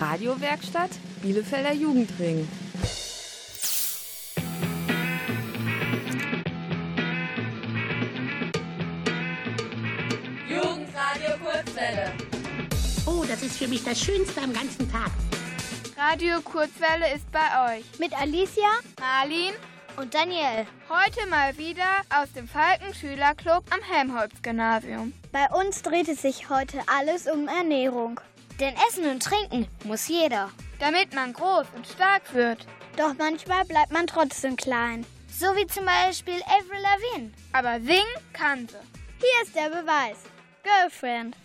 Radiowerkstatt Bielefelder Jugendring. Jugendradio Kurzwelle. Oh, das ist für mich das Schönste am ganzen Tag. Radio Kurzwelle ist bei euch. Mit Alicia, Marlin und Daniel. Heute mal wieder aus dem Falken Schülerclub am Helmholtz-Gymnasium. Bei uns dreht es sich heute alles um Ernährung. Denn Essen und Trinken muss jeder. Damit man groß und stark wird. Doch manchmal bleibt man trotzdem klein. So wie zum Beispiel Avril Lavigne. Aber singen kann sie. Hier ist der Beweis. Girlfriend.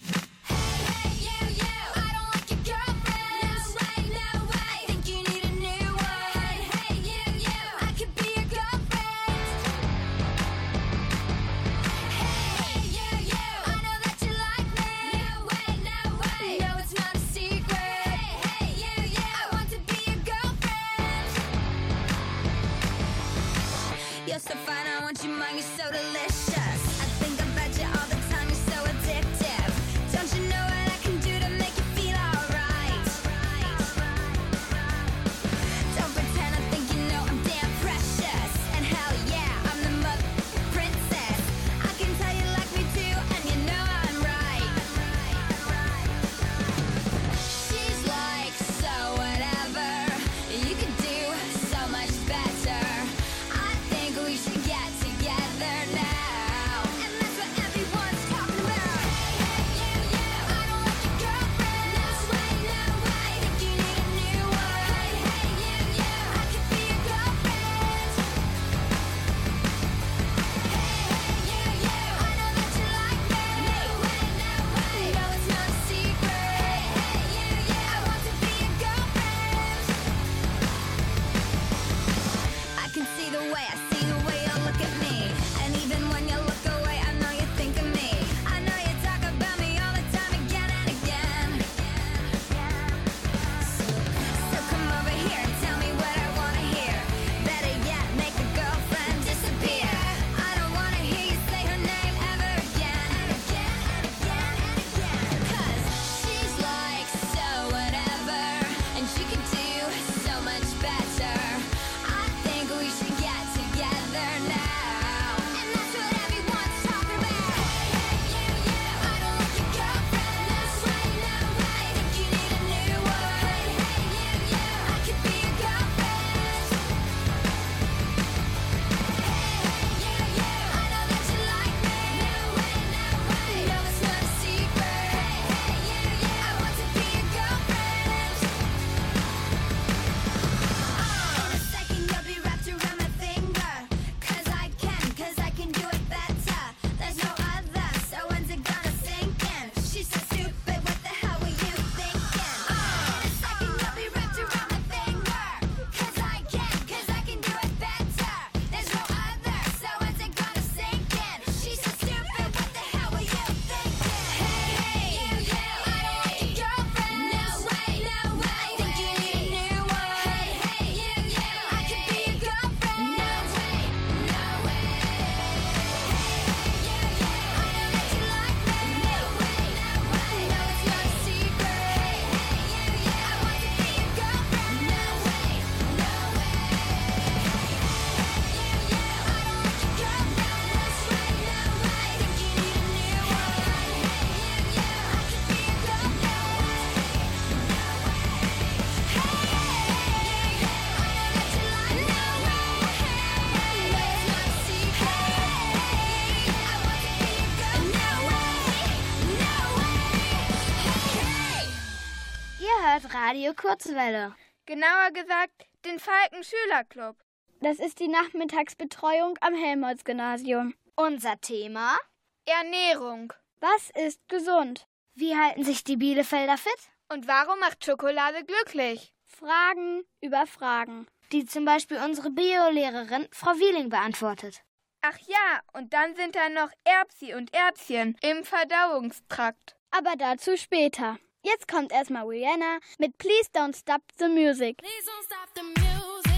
Radio Kurzwelle. Genauer gesagt, den Falken Schülerclub. Das ist die Nachmittagsbetreuung am Helmholtz-Gymnasium. Unser Thema? Ernährung. Was ist gesund? Wie halten sich die Bielefelder fit? Und warum macht Schokolade glücklich? Fragen über Fragen. Die zum Beispiel unsere Biolehrerin Frau Wieling beantwortet. Ach ja, und dann sind da noch Erbsi und Erbschen im Verdauungstrakt. Aber dazu später. Jetzt kommt erstmal Rihanna mit Please Don't Stop the Music. Please don't stop the music.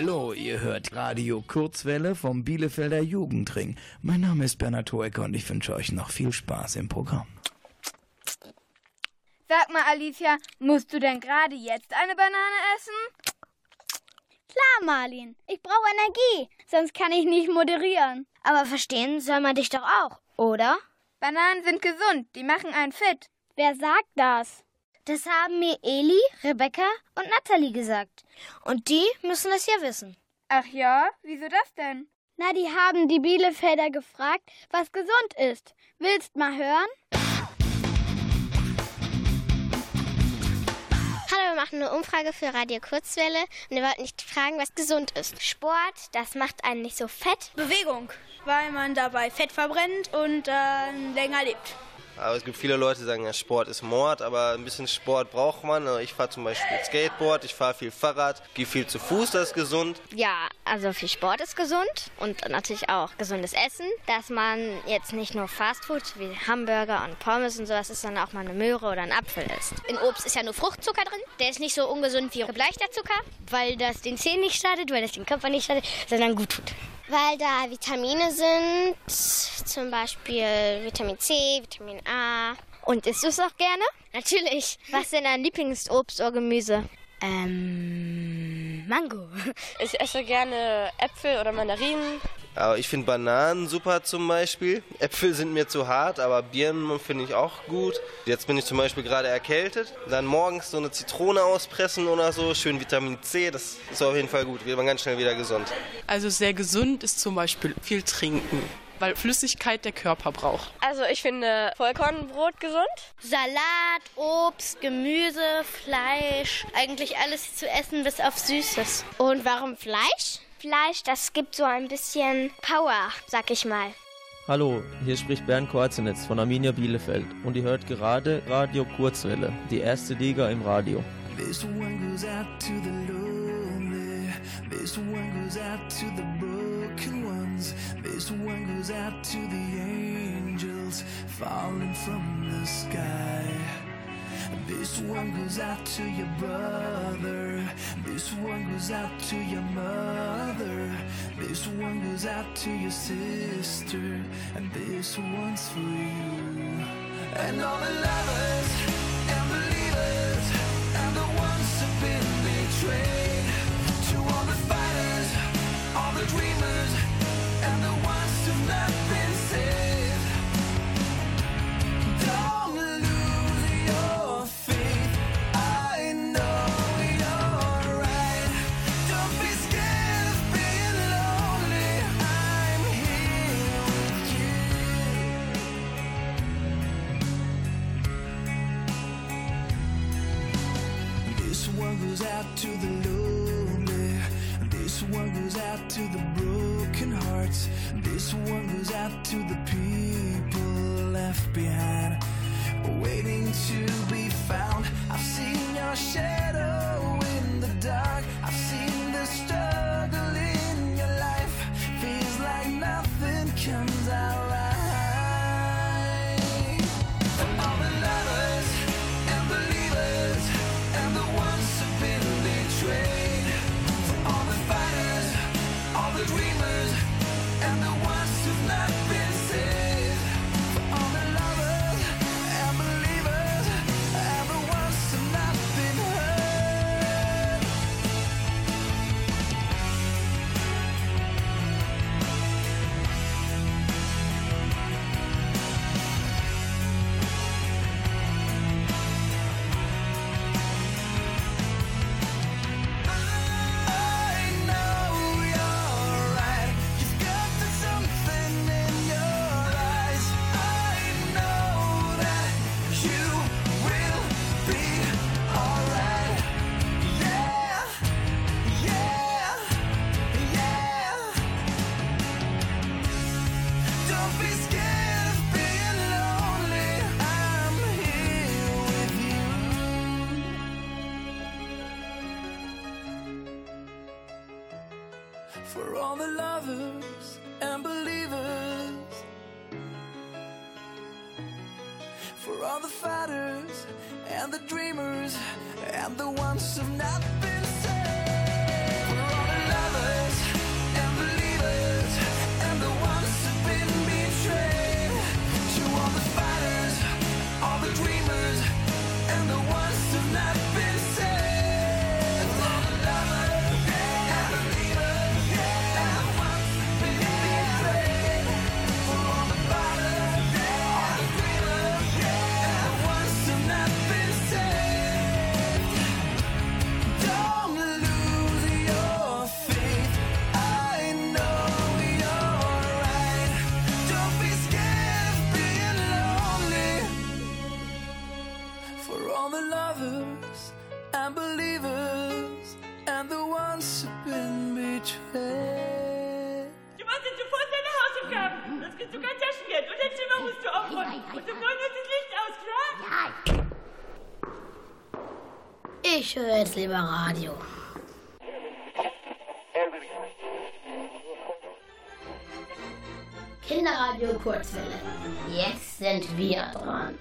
Hallo, ihr hört Radio Kurzwelle vom Bielefelder Jugendring. Mein Name ist Bernhard Hoeker und ich wünsche euch noch viel Spaß im Programm. Sag mal, Alicia, musst du denn gerade jetzt eine Banane essen? Klar, Marlin. Ich brauche Energie, sonst kann ich nicht moderieren. Aber verstehen soll man dich doch auch, oder? Bananen sind gesund, die machen einen fit. Wer sagt das? Das haben mir Eli, Rebecca und Natalie gesagt. Und die müssen es ja wissen. Ach ja, wieso das denn? Na, die haben die Bielefelder gefragt, was gesund ist. Willst mal hören? Hallo, wir machen eine Umfrage für Radio Kurzwelle und wir wollten nicht fragen, was gesund ist. Sport, das macht einen nicht so fett. Bewegung, weil man dabei Fett verbrennt und dann länger lebt. Aber es gibt viele Leute, die sagen, ja, Sport ist Mord, aber ein bisschen Sport braucht man. Ich fahre zum Beispiel Skateboard, ich fahre viel Fahrrad, gehe viel zu Fuß, das ist gesund. Ja, also viel Sport ist gesund und natürlich auch gesundes Essen, dass man jetzt nicht nur Fastfood wie Hamburger und Pommes und sowas isst, sondern auch mal eine Möhre oder einen Apfel isst. In Obst ist ja nur Fruchtzucker drin. Der ist nicht so ungesund wie gebleichter Zucker, weil das den Zähnen nicht schadet, weil das den Körper nicht schadet, sondern gut tut weil da Vitamine sind, zum Beispiel Vitamin C, Vitamin A. Und isst du es auch gerne? Natürlich. Was ist denn dein Lieblingsobst oder Gemüse? Ähm, Mango. Ich esse gerne Äpfel oder Mandarinen. Aber ich finde Bananen super zum Beispiel. Äpfel sind mir zu hart, aber Birnen finde ich auch gut. Jetzt bin ich zum Beispiel gerade erkältet. Dann morgens so eine Zitrone auspressen oder so, schön Vitamin C, das ist auf jeden Fall gut. Wird man ganz schnell wieder gesund. Also sehr gesund ist zum Beispiel viel trinken weil Flüssigkeit der Körper braucht. Also ich finde Vollkornbrot gesund. Salat, Obst, Gemüse, Fleisch, eigentlich alles zu essen bis auf Süßes. Und warum Fleisch? Fleisch, das gibt so ein bisschen Power, sag ich mal. Hallo, hier spricht Bernd Korzenitz von Arminia Bielefeld und ihr hört gerade Radio Kurzwelle, die erste Liga im Radio. This one goes out to the lonely. This one goes out to the broken ones. This one goes out to the angels falling from the sky. This one goes out to your brother. This one goes out to your mother. This one goes out to your sister. And this one's for you. And all the lovers and believers and the ones who've been betrayed. To all the fighters, all the dreamers, to the lonely. This one goes out to the broken hearts. This one goes out to the people left behind, waiting to be found. I've seen your shadow For all the lovers and believers. For all the fighters and the dreamers and the ones who've not been aufräumen. Und neun ist das Licht aus, klar? Ich höre jetzt lieber Radio. Kinderradio Kurzwelle. Jetzt sind wir dran.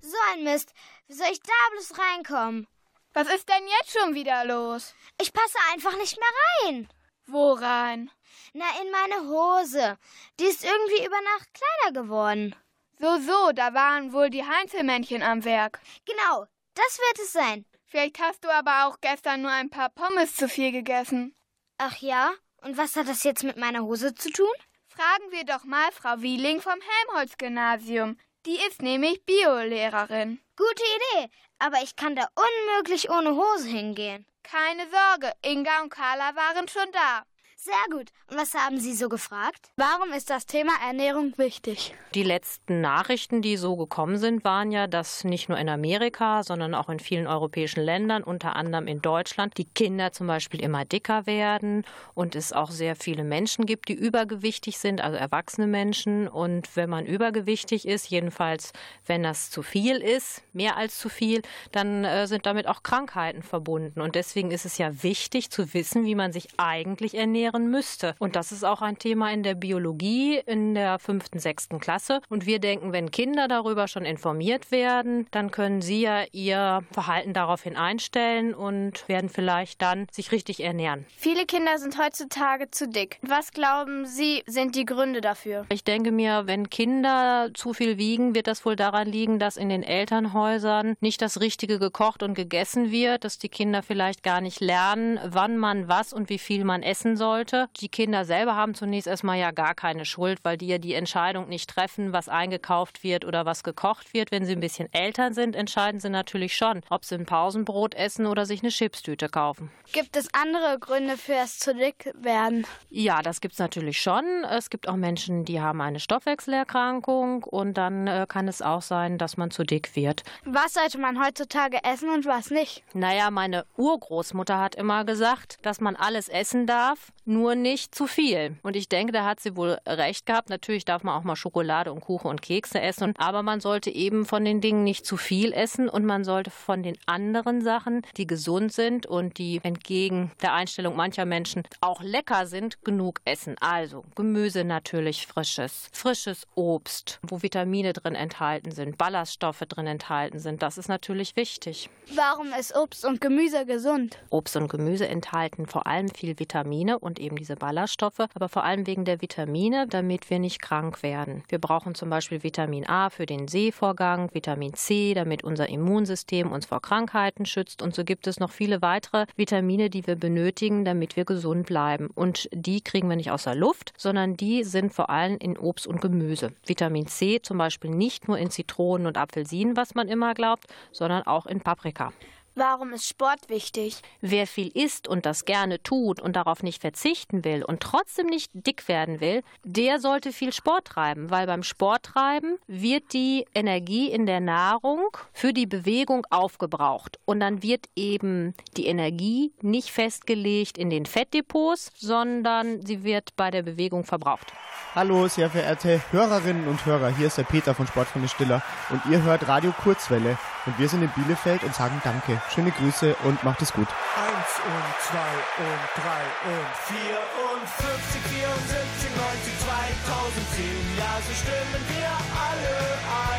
So ein Mist. Wie soll ich da bloß reinkommen? Was ist denn jetzt schon wieder los? Ich passe einfach nicht mehr rein. Wo rein? Na, in meine Hose. Die ist irgendwie über Nacht kleiner geworden. So, so, da waren wohl die Heinzelmännchen am Werk. Genau, das wird es sein. Vielleicht hast du aber auch gestern nur ein paar Pommes zu viel gegessen. Ach ja? Und was hat das jetzt mit meiner Hose zu tun? Fragen wir doch mal Frau Wieling vom Helmholtz-Gymnasium. Die ist nämlich Biolehrerin. Gute Idee, aber ich kann da unmöglich ohne Hose hingehen. Keine Sorge, Inga und Carla waren schon da. Sehr gut. Und was haben Sie so gefragt? Warum ist das Thema Ernährung wichtig? Die letzten Nachrichten, die so gekommen sind, waren ja, dass nicht nur in Amerika, sondern auch in vielen europäischen Ländern, unter anderem in Deutschland, die Kinder zum Beispiel immer dicker werden und es auch sehr viele Menschen gibt, die übergewichtig sind, also erwachsene Menschen. Und wenn man übergewichtig ist, jedenfalls wenn das zu viel ist, mehr als zu viel, dann äh, sind damit auch Krankheiten verbunden. Und deswegen ist es ja wichtig zu wissen, wie man sich eigentlich ernähren müsste. Und das ist auch ein Thema in der Biologie in der fünften, sechsten Klasse. Und wir denken, wenn Kinder darüber schon informiert werden, dann können sie ja ihr Verhalten daraufhin einstellen und werden vielleicht dann sich richtig ernähren. Viele Kinder sind heutzutage zu dick. Was glauben Sie, sind die Gründe dafür? Ich denke mir, wenn Kinder zu viel wiegen, wird das wohl daran liegen, dass in den Elternhäusern nicht das Richtige gekocht und gegessen wird, dass die Kinder vielleicht gar nicht lernen, wann man was und wie viel man essen sollte. Die Kinder selber haben zunächst erstmal ja gar keine Schuld, weil die ja die Entscheidung nicht treffen, was eingekauft wird oder was gekocht wird. Wenn sie ein bisschen älter sind, entscheiden sie natürlich schon, ob sie ein Pausenbrot essen oder sich eine Chipstüte kaufen. Gibt es andere Gründe fürs zu dick werden? Ja, das gibt es natürlich schon. Es gibt auch Menschen, die haben eine Stoffwechselerkrankung und dann äh, kann es auch sein, dass man zu dick wird. Was sollte man heutzutage essen und was nicht? Naja, meine Urgroßmutter hat immer gesagt, dass man alles essen darf, nur nicht zu viel. Und ich denke, da hat sie wohl recht gehabt. Natürlich darf man auch mal Schokolade und Kuchen und Kekse essen, aber man sollte eben von den Dingen nicht zu viel essen und man sollte von den anderen Sachen, die gesund sind und die entgegen der Einstellung mancher Menschen auch lecker sind, genug essen. Also Gemüse natürlich frisches, frisches Obst, wo Vitamine drin enthalten sind, Ballaststoffe drin enthalten sind. Das ist natürlich wichtig. Warum ist Obst und Gemüse gesund? Obst und Gemüse enthalten vor allem viel Vitamine und eben diese Ballaststoffe, aber vor allem wegen der Vitamine, damit wir nicht krank werden. Wir brauchen zum Beispiel Vitamin A für den Sehvorgang, Vitamin C, damit unser Immunsystem uns vor Krankheiten schützt und so gibt es noch viele weitere Vitamine, die wir benötigen, damit wir gesund bleiben. Und die kriegen wir nicht aus der Luft, sondern die sind vor allem in Obst und Gemüse. Vitamin C zum Beispiel nicht nur in Zitronen und Apfelsinen, was man immer glaubt, sondern auch in Paprika. Warum ist Sport wichtig? Wer viel isst und das gerne tut und darauf nicht verzichten will und trotzdem nicht dick werden will, der sollte viel Sport treiben, weil beim Sporttreiben wird die Energie in der Nahrung für die Bewegung aufgebraucht und dann wird eben die Energie nicht festgelegt in den Fettdepots, sondern sie wird bei der Bewegung verbraucht. Hallo, sehr verehrte Hörerinnen und Hörer, hier ist der Peter von Sportfreunde Stiller und ihr hört Radio Kurzwelle und wir sind in Bielefeld und sagen Danke. Schöne Grüße und macht es gut. Eins und zwei und drei und vier und 50, 74, 90, 2010. Ja, so stimmen wir alle ein.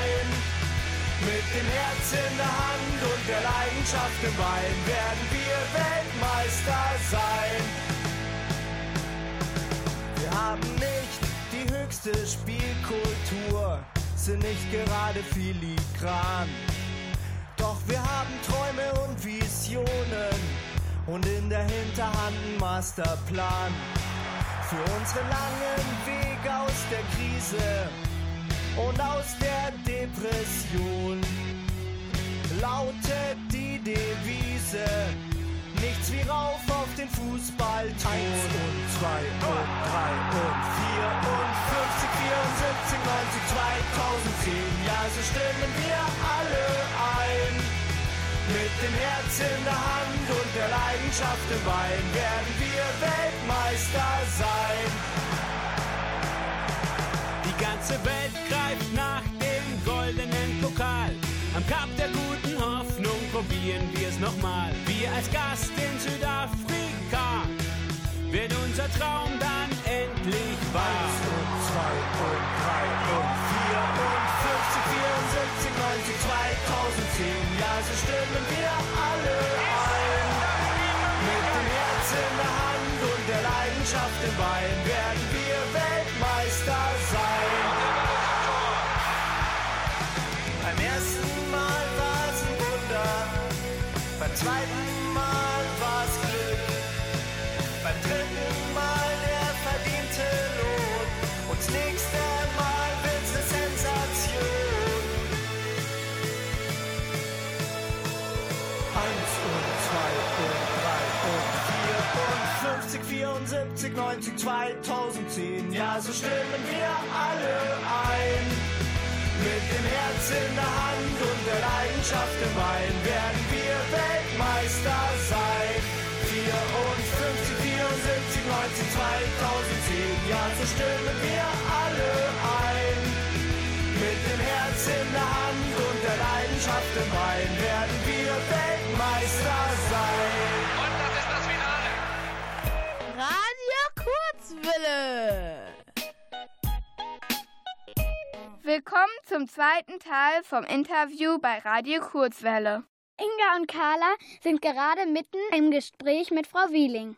der Leidenschaft im Wein werden wir Weltmeister sein. Wir haben nicht die höchste Spielkultur, sind nicht gerade filigran. Wir haben Träume und Visionen und in der Hinterhand einen Masterplan. Für unsere langen Wege aus der Krise und aus der Depression lautet die Devise. Nichts wie rauf auf den Fußball tun. Eins und zwei und drei und vier und 50, 74, 90, 2010. Ja, so stimmen wir alle. Mit dem Herz in der Hand und der Leidenschaft im Bein werden wir Weltmeister sein. Die ganze Welt greift nach dem goldenen Pokal. Am Kap der guten Hoffnung probieren wir es nochmal. Wir als Gast in Südafrika wird unser Traum 50, 74, 90, 2010. Ja, so stimmen wir alle ein. Mit dem Herz in der Hand und der Leidenschaft im Bein werden wir Weltmeister sein. 54, 74, 19, 2010, ja, so stimmen wir alle ein. Mit dem Herz in der Hand und der Leidenschaft im Bein werden wir Weltmeister sein. Kurzwille. Willkommen zum zweiten Teil vom Interview bei Radio Kurzwelle. Inga und Carla sind gerade mitten im Gespräch mit Frau Wieling.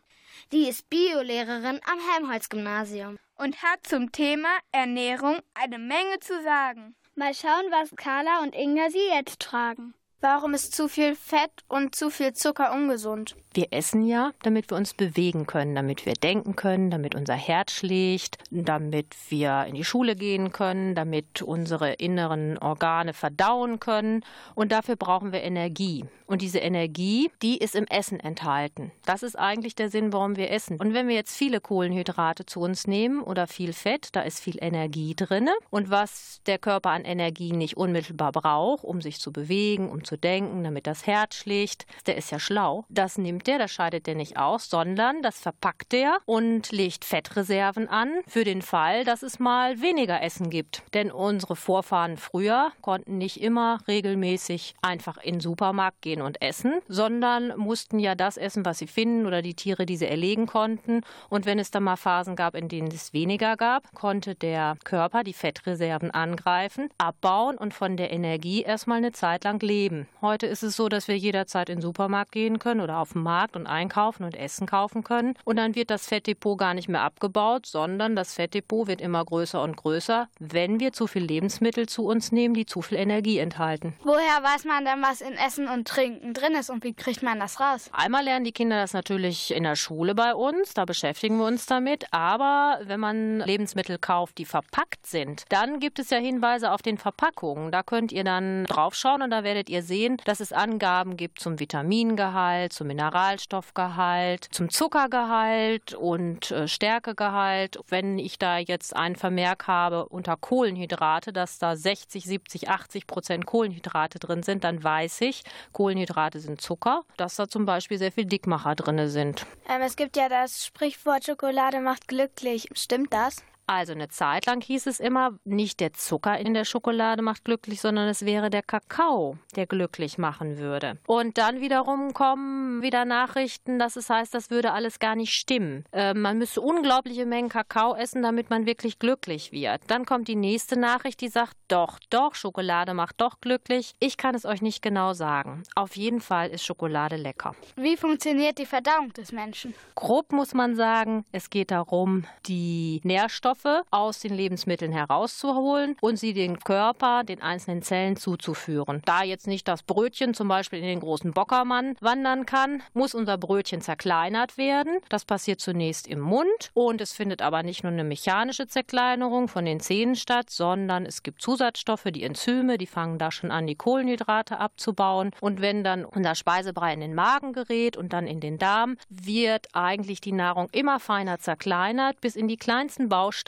Die ist Biolehrerin am Helmholtz-Gymnasium. Und hat zum Thema Ernährung eine Menge zu sagen. Mal schauen, was Carla und Inga sie jetzt fragen. Warum ist zu viel Fett und zu viel Zucker ungesund? Wir essen ja, damit wir uns bewegen können, damit wir denken können, damit unser Herz schlägt, damit wir in die Schule gehen können, damit unsere inneren Organe verdauen können. Und dafür brauchen wir Energie. Und diese Energie, die ist im Essen enthalten. Das ist eigentlich der Sinn, warum wir essen. Und wenn wir jetzt viele Kohlenhydrate zu uns nehmen oder viel Fett, da ist viel Energie drin. Und was der Körper an Energie nicht unmittelbar braucht, um sich zu bewegen, um zu denken, damit das Herz schlägt, der ist ja schlau. Das nimmt der, das scheidet der nicht aus, sondern das verpackt der und legt Fettreserven an für den Fall, dass es mal weniger Essen gibt. Denn unsere Vorfahren früher konnten nicht immer regelmäßig einfach in den Supermarkt gehen und essen, sondern mussten ja das essen, was sie finden oder die Tiere, die sie erlegen konnten. Und wenn es dann mal Phasen gab, in denen es weniger gab, konnte der Körper die Fettreserven angreifen, abbauen und von der Energie erstmal eine Zeit lang leben. Heute ist es so, dass wir jederzeit in den Supermarkt gehen können oder auf den Markt und einkaufen und Essen kaufen können. Und dann wird das Fettdepot gar nicht mehr abgebaut, sondern das Fettdepot wird immer größer und größer, wenn wir zu viel Lebensmittel zu uns nehmen, die zu viel Energie enthalten. Woher weiß man denn, was in Essen und Trinken drin ist und wie kriegt man das raus? Einmal lernen die Kinder das natürlich in der Schule bei uns, da beschäftigen wir uns damit. Aber wenn man Lebensmittel kauft, die verpackt sind, dann gibt es ja Hinweise auf den Verpackungen. Da könnt ihr dann draufschauen und da werdet ihr sehen, dass es Angaben gibt zum Vitamingehalt, zum Mineralstoffgehalt, zum Zuckergehalt und äh, Stärkegehalt. Wenn ich da jetzt einen Vermerk habe unter Kohlenhydrate, dass da 60, 70, 80 Prozent Kohlenhydrate drin sind, dann weiß ich, Kohlenhydrate sind Zucker, dass da zum Beispiel sehr viel Dickmacher drin sind. Ähm, es gibt ja das Sprichwort Schokolade macht glücklich. Stimmt das? Also eine Zeit lang hieß es immer, nicht der Zucker in der Schokolade macht glücklich, sondern es wäre der Kakao, der glücklich machen würde. Und dann wiederum kommen wieder Nachrichten, dass es heißt, das würde alles gar nicht stimmen. Äh, man müsste unglaubliche Mengen Kakao essen, damit man wirklich glücklich wird. Dann kommt die nächste Nachricht, die sagt, doch, doch, Schokolade macht doch glücklich. Ich kann es euch nicht genau sagen. Auf jeden Fall ist Schokolade lecker. Wie funktioniert die Verdauung des Menschen? Grob muss man sagen, es geht darum, die Nährstoffe aus den Lebensmitteln herauszuholen und sie den Körper, den einzelnen Zellen zuzuführen. Da jetzt nicht das Brötchen zum Beispiel in den großen Bockermann wandern kann, muss unser Brötchen zerkleinert werden. Das passiert zunächst im Mund und es findet aber nicht nur eine mechanische Zerkleinerung von den Zähnen statt, sondern es gibt Zusatzstoffe, die Enzyme, die fangen da schon an, die Kohlenhydrate abzubauen. Und wenn dann unser Speisebrei in den Magen gerät und dann in den Darm, wird eigentlich die Nahrung immer feiner zerkleinert bis in die kleinsten Bausteine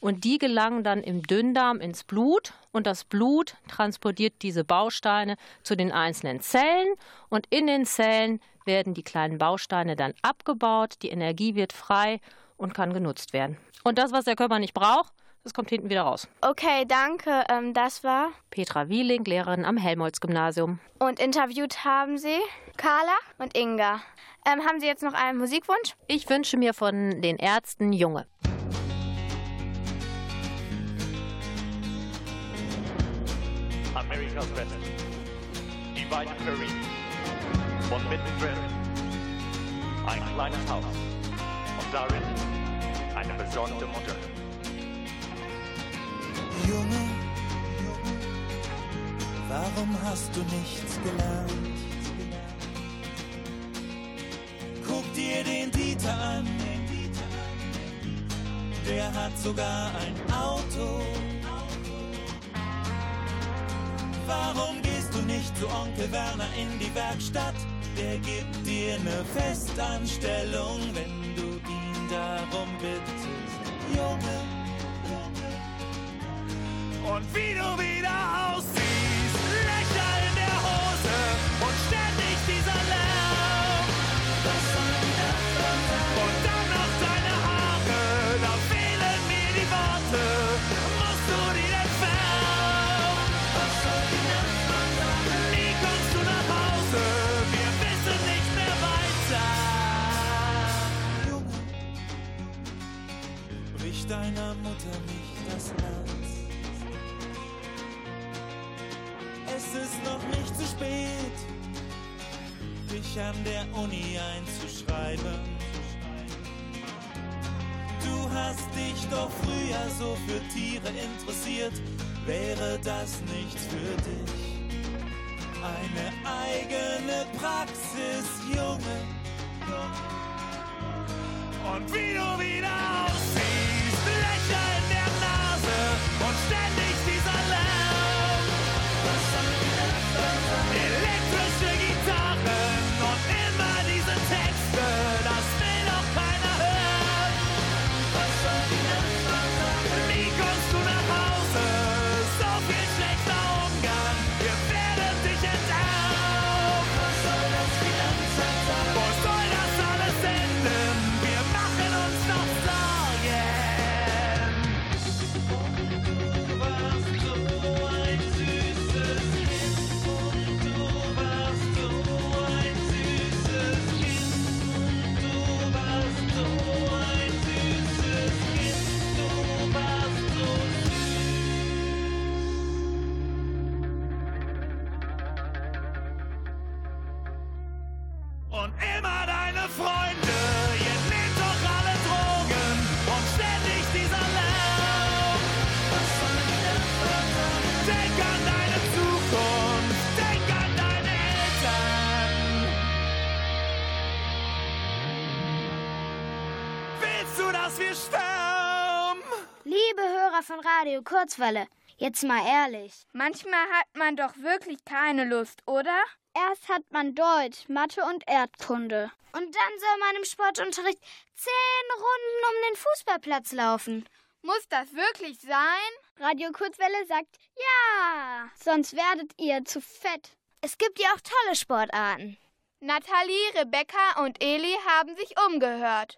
und die gelangen dann im Dünndarm ins Blut und das Blut transportiert diese Bausteine zu den einzelnen Zellen und in den Zellen werden die kleinen Bausteine dann abgebaut, die Energie wird frei und kann genutzt werden. Und das, was der Körper nicht braucht, das kommt hinten wieder raus. Okay, danke. Ähm, das war Petra Wieling, Lehrerin am Helmholtz-Gymnasium. Und interviewt haben Sie Carla und Inga. Ähm, haben Sie jetzt noch einen Musikwunsch? Ich wünsche mir von den Ärzten Junge. Amerikas West. Die weite Prairie. Von mittendrin. Ein kleines Haus. Und darin eine besorgte Mutter. Junge, warum hast du nichts gelernt? Guck dir den Dieter an. Der hat sogar ein Auto. Warum gehst du nicht zu Onkel Werner in die Werkstatt? Der gibt dir eine Festanstellung, wenn du ihn darum bittest. Junge, und wie du wieder aussiehst. Und immer deine Freunde, ihr nehmt doch alle Drogen und ständig dieser Lärm. Denk an deine Zukunft, denk an deine Eltern. Willst du, dass wir sterben? Liebe Hörer von Radio Kurzwelle, jetzt mal ehrlich. Manchmal hat man doch wirklich keine Lust, oder? Erst hat man Deutsch, Mathe und Erdkunde. Und dann soll man im Sportunterricht zehn Runden um den Fußballplatz laufen. Muss das wirklich sein? Radio Kurzwelle sagt ja. Sonst werdet ihr zu fett. Es gibt ja auch tolle Sportarten. Nathalie, Rebecca und Eli haben sich umgehört.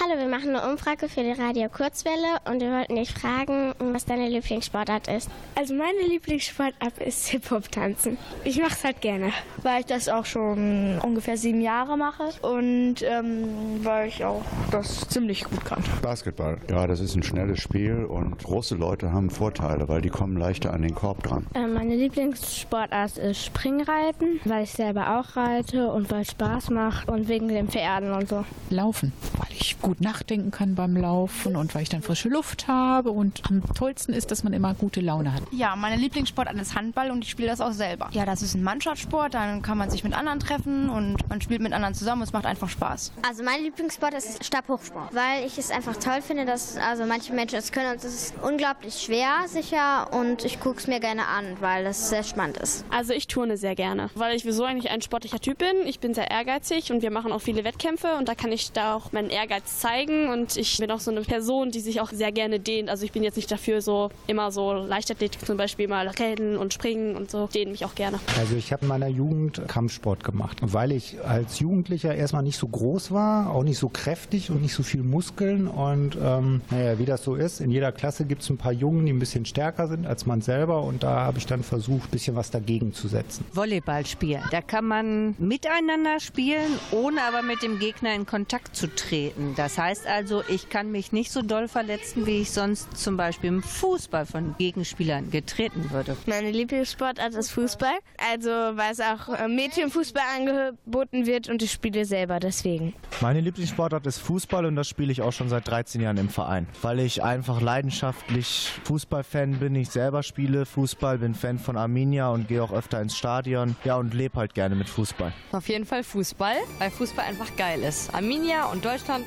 Hallo, wir machen eine Umfrage für die Radio Kurzwelle und wir wollten dich fragen, was deine Lieblingssportart ist. Also meine Lieblingssportart ist Hip-Hop-Tanzen. Ich mache es halt gerne, weil ich das auch schon ungefähr sieben Jahre mache und ähm, weil ich auch das ziemlich gut kann. Basketball, ja, das ist ein schnelles Spiel und große Leute haben Vorteile, weil die kommen leichter an den Korb dran. Äh, meine Lieblingssportart ist Springreiten, weil ich selber auch reite und weil es Spaß macht und wegen dem Pferden und so. Laufen, weil ich gut nachdenken kann beim Laufen und weil ich dann frische Luft habe und am tollsten ist, dass man immer gute Laune hat. Ja, meine Lieblingssportart ist Handball und ich spiele das auch selber. Ja, das ist ein Mannschaftssport, dann kann man sich mit anderen treffen und man spielt mit anderen zusammen und es macht einfach Spaß. Also mein Lieblingssport ist Stabhochsprung, weil ich es einfach toll finde, dass also manche Menschen es können und es ist unglaublich schwer, sicher und ich gucke es mir gerne an, weil es sehr spannend ist. Also ich turne sehr gerne, weil ich sowieso eigentlich ein sportlicher Typ bin. Ich bin sehr ehrgeizig und wir machen auch viele Wettkämpfe und da kann ich da auch meinen Ehrgeiz zeigen und ich bin auch so eine Person, die sich auch sehr gerne dehnt. Also ich bin jetzt nicht dafür so immer so Leichtathletik zum Beispiel mal rennen und springen und so, dehne mich auch gerne. Also ich habe in meiner Jugend Kampfsport gemacht, weil ich als Jugendlicher erstmal nicht so groß war, auch nicht so kräftig und nicht so viel Muskeln und ähm, naja, wie das so ist, in jeder Klasse gibt es ein paar Jungen, die ein bisschen stärker sind als man selber und da habe ich dann versucht, ein bisschen was dagegen zu setzen. Volleyball spielen. Da kann man miteinander spielen, ohne aber mit dem Gegner in Kontakt zu treten. Das heißt also, ich kann mich nicht so doll verletzen, wie ich sonst zum Beispiel im Fußball von Gegenspielern getreten würde. Meine Lieblingssportart ist Fußball, also weil es auch äh, Mädchenfußball angeboten wird und ich spiele selber deswegen. Meine Lieblingssportart ist Fußball und das spiele ich auch schon seit 13 Jahren im Verein, weil ich einfach leidenschaftlich Fußballfan bin. Ich selber spiele Fußball, bin Fan von Arminia und gehe auch öfter ins Stadion. Ja, und lebe halt gerne mit Fußball. Auf jeden Fall Fußball, weil Fußball einfach geil ist. Arminia und Deutschland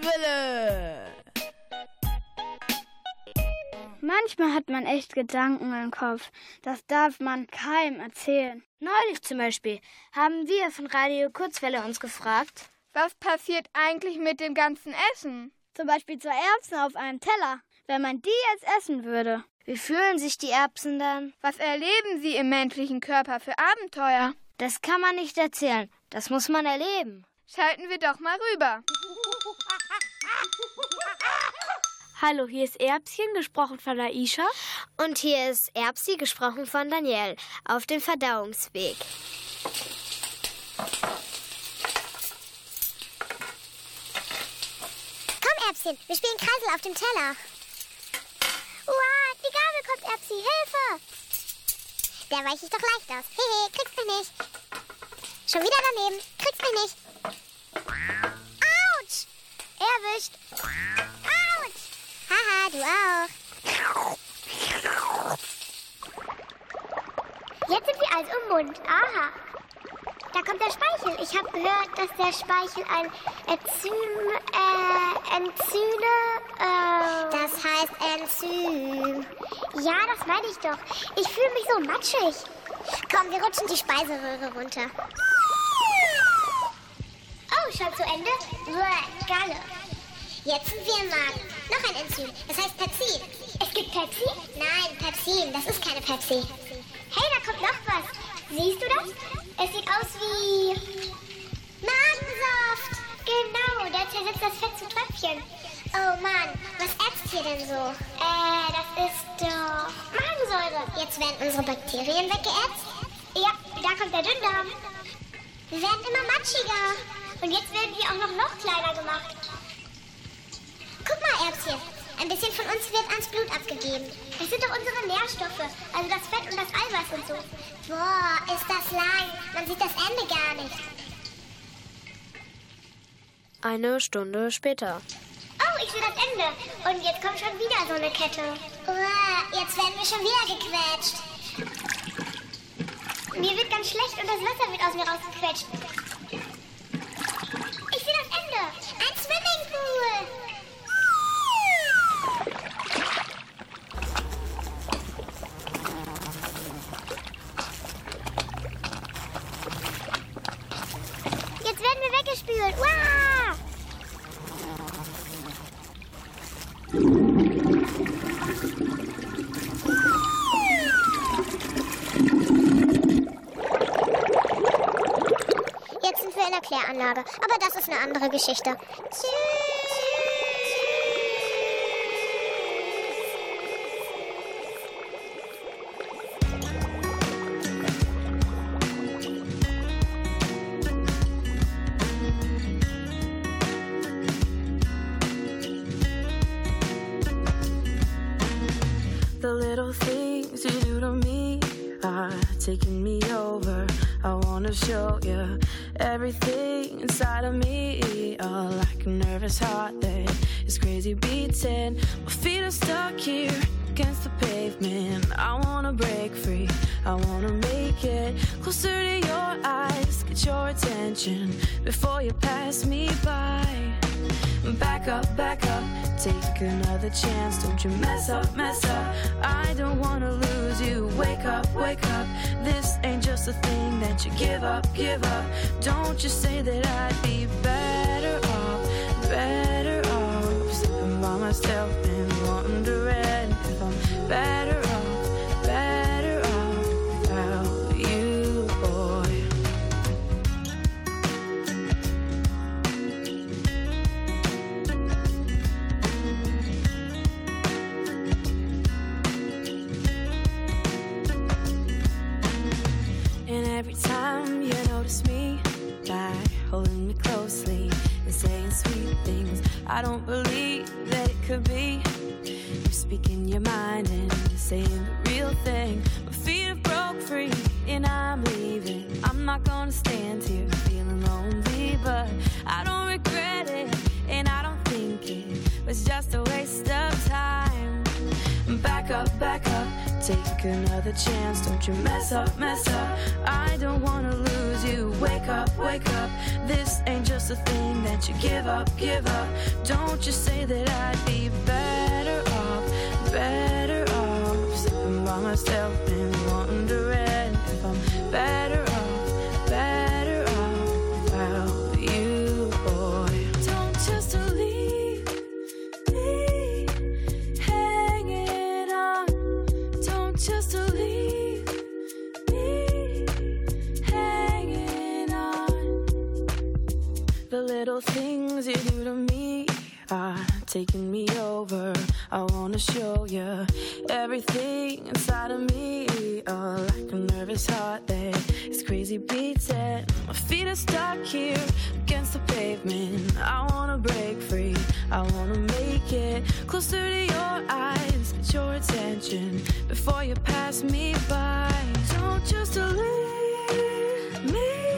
Kurzwille. Manchmal hat man echt Gedanken im Kopf. Das darf man keinem erzählen. Neulich zum Beispiel haben wir von Radio Kurzwelle uns gefragt, was passiert eigentlich mit dem ganzen Essen? Zum Beispiel zwei Erbsen auf einem Teller. Wenn man die jetzt essen würde, wie fühlen sich die Erbsen dann? Was erleben sie im menschlichen Körper für Abenteuer? Das kann man nicht erzählen. Das muss man erleben. Schalten wir doch mal rüber. Hallo, hier ist Erbschen, gesprochen von Aisha. Und hier ist Erbsi, gesprochen von Danielle, auf dem Verdauungsweg. Komm, Erbschen, wir spielen Kreisel auf dem Teller. Uah, die Gabel kommt, Erbsi, Hilfe! Der weiche ich doch leicht aus. Hehe, kriegst mich nicht. Schon wieder daneben, kriegst mich nicht. Erwischt. Autsch! Haha, du auch. Jetzt sind wir also im Mund. Aha. Da kommt der Speichel. Ich habe gehört, dass der Speichel ein Enzym, äh, Enzyme, äh... Das heißt Enzym. Ja, das meine ich doch. Ich fühle mich so matschig. Komm, wir rutschen die Speiseröhre runter. Oh, schon zu Ende? Bäh, Galle. Jetzt sind wir im Magen. Noch ein Enzym. Das heißt Pepsin. Es gibt Pepsi? Nein, Pepsin. Das ist keine Pepsi. Hey, da kommt noch was. Siehst du das? Es sieht aus wie Magensaft. Genau, der zersetzt das Fett zu Tröpfchen. Oh Mann, was ätzt hier denn so? Äh, das ist doch Magensäure. Jetzt werden unsere Bakterien weggeätzt. Ja, da kommt der Dünndarm. Wir werden immer matschiger. Und jetzt werden wir auch noch noch kleiner gemacht. Guck mal, Erbschen. Ein bisschen von uns wird ans Blut abgegeben. Das sind doch unsere Nährstoffe. Also das Fett und das Eiweiß und so. Boah, ist das lang. Man sieht das Ende gar nicht. Eine Stunde später. Oh, ich sehe das Ende. Und jetzt kommt schon wieder so eine Kette. Uah, jetzt werden wir schon wieder gequetscht. Mir wird ganz schlecht und das Wasser wird aus mir rausgequetscht. Ich sehe das Ende. Ein Swimmingpool. Jetzt werden wir weggespült. Wow! Jetzt sind wir in der Kläranlage. Aber das ist eine andere Geschichte. The chance. Don't you mess up, mess up. I don't wanna lose you. Wake up, wake up. This ain't just a thing that you give up, give up. Don't you say that I'd and saying sweet things, I don't believe that it could be. You're speaking your mind and you're saying the real thing. My feet have broke free and I'm leaving. I'm not gonna stand here feeling lonely, but I don't regret it and I don't think it was just a waste of time. Back up, back up, Take another chance, don't you mess up, mess up. I don't wanna lose you. Wake up, wake up. This ain't just a thing that you give up, give up. Don't you say that I'd be better off, better off. Sitting by myself and wondering if I'm better little things you do to me are taking me over. I wanna show you everything inside of me. Oh, like a nervous heart that is crazy beating. My feet are stuck here against the pavement. I wanna break free. I wanna make it closer to your eyes. Get your attention before you pass me by. Don't just leave me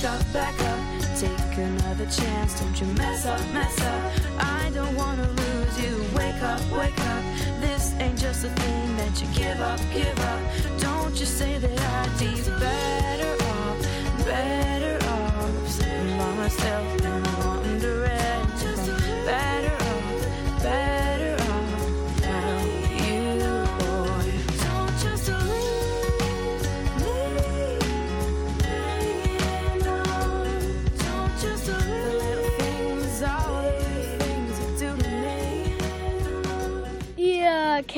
Back up, back up, take another chance. Don't you mess up, mess up. I don't wanna lose you. Wake up, wake up. This ain't just a thing that you give up, give up.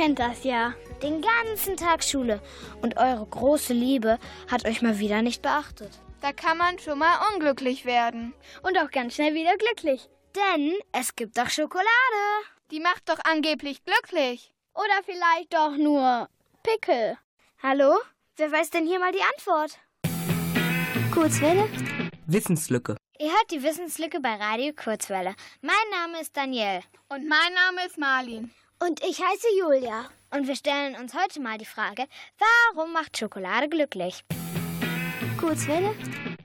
Kennt das ja. Den ganzen Tag Schule. Und eure große Liebe hat euch mal wieder nicht beachtet. Da kann man schon mal unglücklich werden. Und auch ganz schnell wieder glücklich. Denn es gibt doch Schokolade. Die macht doch angeblich glücklich. Oder vielleicht doch nur Pickel. Hallo? Wer weiß denn hier mal die Antwort? Kurzwelle? Wissenslücke. Ihr hört die Wissenslücke bei Radio Kurzwelle. Mein Name ist Danielle. Und mein Name ist Marlin. Und ich heiße Julia. Und wir stellen uns heute mal die Frage, warum macht Schokolade glücklich? Kurzwelle?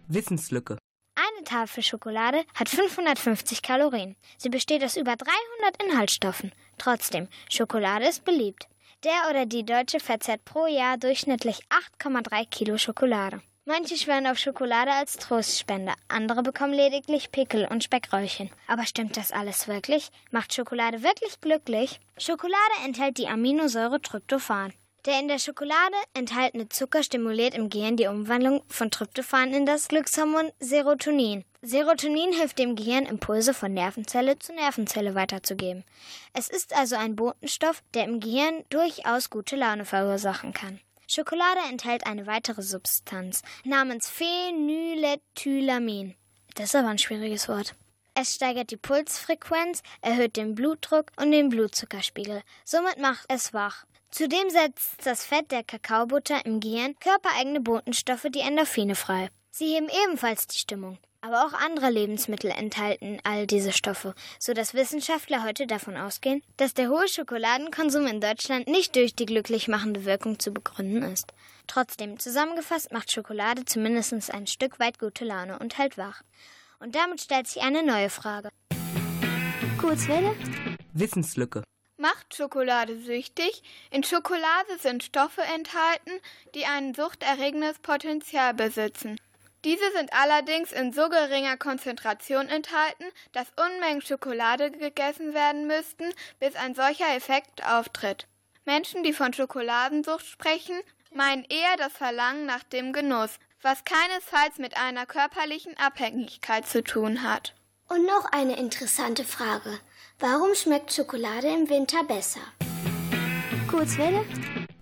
Wissenslücke. Eine Tafel Schokolade hat 550 Kalorien. Sie besteht aus über 300 Inhaltsstoffen. Trotzdem, Schokolade ist beliebt. Der oder die Deutsche verzehrt pro Jahr durchschnittlich 8,3 Kilo Schokolade. Manche schwören auf Schokolade als Trostspender, andere bekommen lediglich Pickel und Speckröllchen. Aber stimmt das alles wirklich? Macht Schokolade wirklich glücklich? Schokolade enthält die Aminosäure Tryptophan. Der in der Schokolade enthaltene Zucker stimuliert im Gehirn die Umwandlung von Tryptophan in das Glückshormon Serotonin. Serotonin hilft dem Gehirn, Impulse von Nervenzelle zu Nervenzelle weiterzugeben. Es ist also ein Botenstoff, der im Gehirn durchaus gute Laune verursachen kann. Schokolade enthält eine weitere Substanz namens Phenylethylamin. Das ist aber ein schwieriges Wort. Es steigert die Pulsfrequenz, erhöht den Blutdruck und den Blutzuckerspiegel. Somit macht es wach. Zudem setzt das Fett der Kakaobutter im Gehirn körpereigene Botenstoffe, die Endorphine frei. Sie heben ebenfalls die Stimmung. Aber auch andere Lebensmittel enthalten all diese Stoffe, so dass Wissenschaftler heute davon ausgehen, dass der hohe Schokoladenkonsum in Deutschland nicht durch die glücklich machende Wirkung zu begründen ist. Trotzdem, zusammengefasst macht Schokolade zumindest ein Stück weit gute Laune und hält wach. Und damit stellt sich eine neue Frage. Kurzwelle? Wissenslücke. Macht Schokolade süchtig? In Schokolade sind Stoffe enthalten, die ein suchterregendes Potenzial besitzen. Diese sind allerdings in so geringer Konzentration enthalten, dass Unmengen Schokolade gegessen werden müssten, bis ein solcher Effekt auftritt. Menschen, die von Schokoladensucht sprechen, meinen eher das Verlangen nach dem Genuss, was keinesfalls mit einer körperlichen Abhängigkeit zu tun hat. Und noch eine interessante Frage. Warum schmeckt Schokolade im Winter besser? Kurzwelle?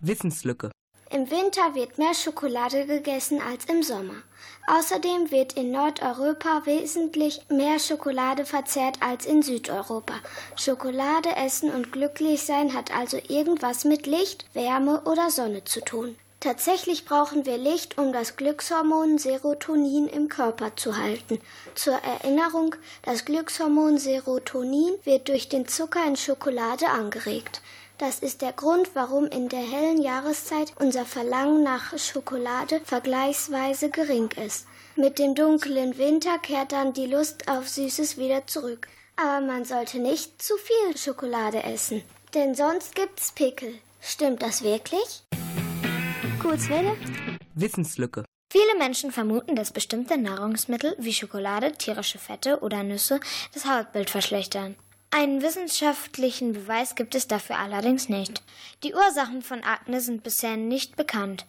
Wissenslücke. Im Winter wird mehr Schokolade gegessen als im Sommer. Außerdem wird in Nordeuropa wesentlich mehr Schokolade verzehrt als in Südeuropa. Schokolade essen und glücklich sein hat also irgendwas mit Licht, Wärme oder Sonne zu tun. Tatsächlich brauchen wir Licht, um das Glückshormon Serotonin im Körper zu halten. Zur Erinnerung, das Glückshormon Serotonin wird durch den Zucker in Schokolade angeregt. Das ist der Grund, warum in der hellen Jahreszeit unser Verlangen nach Schokolade vergleichsweise gering ist. Mit dem dunklen Winter kehrt dann die Lust auf Süßes wieder zurück. Aber man sollte nicht zu viel Schokolade essen, denn sonst gibt's Pickel. Stimmt das wirklich? Kurzwelle? Wissenslücke. Viele Menschen vermuten, dass bestimmte Nahrungsmittel wie Schokolade, tierische Fette oder Nüsse das Hautbild verschlechtern. Einen wissenschaftlichen Beweis gibt es dafür allerdings nicht. Die Ursachen von Akne sind bisher nicht bekannt.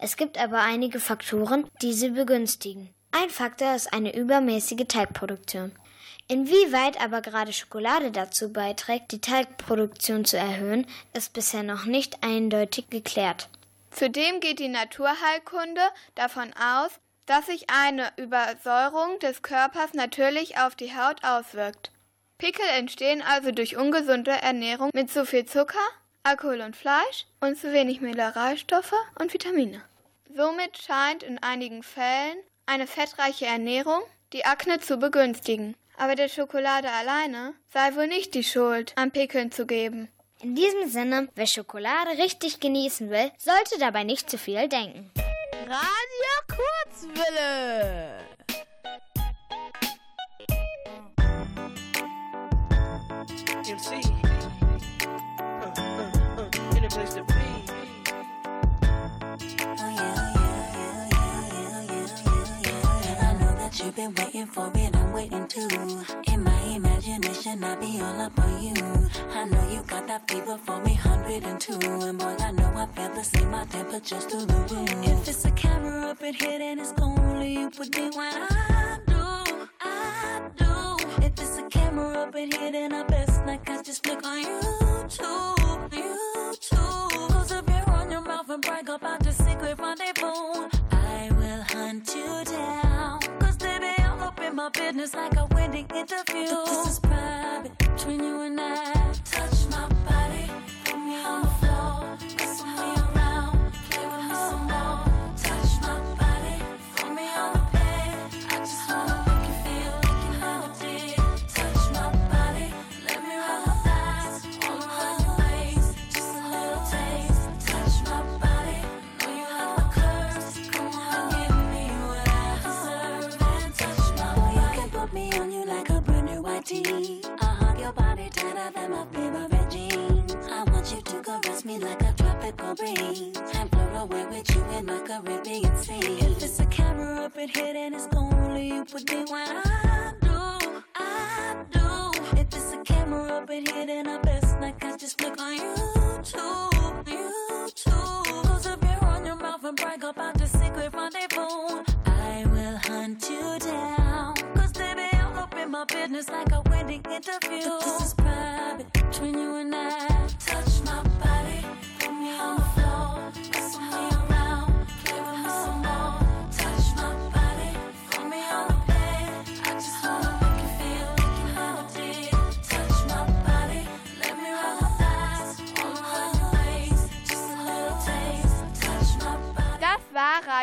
Es gibt aber einige Faktoren, die sie begünstigen. Ein Faktor ist eine übermäßige Teigproduktion. Inwieweit aber gerade Schokolade dazu beiträgt, die Teigproduktion zu erhöhen, ist bisher noch nicht eindeutig geklärt. Zudem geht die Naturheilkunde davon aus, dass sich eine Übersäuerung des Körpers natürlich auf die Haut auswirkt. Pickel entstehen also durch ungesunde Ernährung mit zu viel Zucker, Alkohol und Fleisch und zu wenig Mineralstoffe und Vitamine. Somit scheint in einigen Fällen eine fettreiche Ernährung die Akne zu begünstigen. Aber der Schokolade alleine sei wohl nicht die Schuld, an Pickeln zu geben. In diesem Sinne, wer Schokolade richtig genießen will, sollte dabei nicht zu viel denken. Radio Kurzwille. MC. Uh, uh, uh. You've been waiting for it, I'm waiting too. In my imagination, I be all up on you. I know you got that fever for me, 102. And boy, I know I feel the same, my temperature's through the roof. If it's a camera up in here, then it's only you put me when I do, I do. If it's a camera up in here, then I best not catch just flick on YouTube, YouTube. Close up your on your mouth and brag about the secret rendezvous. I will hunt you down. Cause baby, I'm up in my business like a wedding interview. This is private between you and I. Touch my body, put me on the floor. Whistle me around, play with me some more. Touch my body, put me on the bed. I just wanna me like a tropical breeze and float away with you in my Caribbean sea. If it's a camera up in here, then it's only you put me when I do, I do. If it's a camera up in here, then I best not catch just flick on YouTube, YouTube. Close up your on your mouth and brag about the secret rendezvous. I will hunt you down. Cause baby, I'm up in my business like a wedding interview. But this is private between you and I. Touch my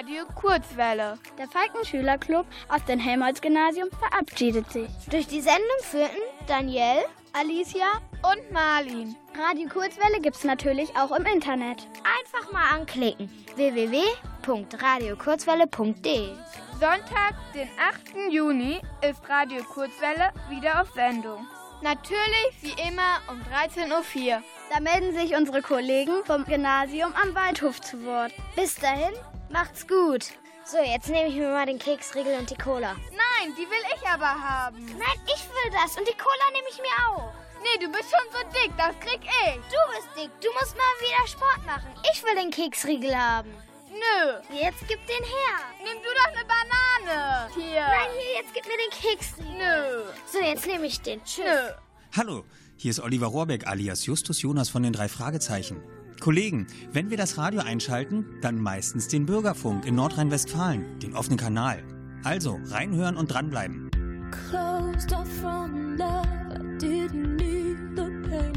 Radio Kurzwelle. Der Falkenschülerclub aus dem Helmholtz-Gymnasium verabschiedet sich. Durch die Sendung führten Danielle, Alicia und Marlin. Radio Kurzwelle gibt's natürlich auch im Internet. Einfach mal anklicken. www.radiokurzwelle.de Sonntag, den 8. Juni, ist Radio Kurzwelle wieder auf Sendung. Natürlich wie immer um 13.04 Uhr. Da melden sich unsere Kollegen vom Gymnasium am Waldhof zu Wort. Bis dahin, macht's gut. So, jetzt nehme ich mir mal den Keksriegel und die Cola. Nein, die will ich aber haben. Nein, ich will das und die Cola nehme ich mir auch. Nee, du bist schon so dick, das krieg ich. Du bist dick, du musst mal wieder Sport machen. Ich will den Keksriegel haben. Nö. Jetzt gib den her. Nimm du doch eine Banane. Hier. Nein, hier, jetzt gib mir den Keksriegel. Nö. So, jetzt nehme ich den. Tschüss. Nö. Hallo, hier ist Oliver Rohrbeck alias Justus Jonas von den drei Fragezeichen. Kollegen, wenn wir das Radio einschalten, dann meistens den Bürgerfunk in Nordrhein-Westfalen, den offenen Kanal. Also reinhören und dranbleiben. Closed off from love, I didn't need the pain.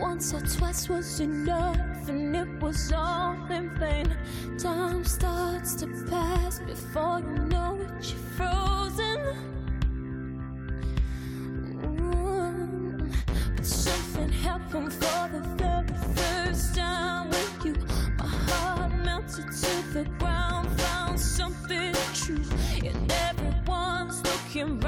Once or twice was enough, and it was all in vain. Time starts to pass before you know it, you're frozen. But something happened for the the ground, found something true. And everyone's looking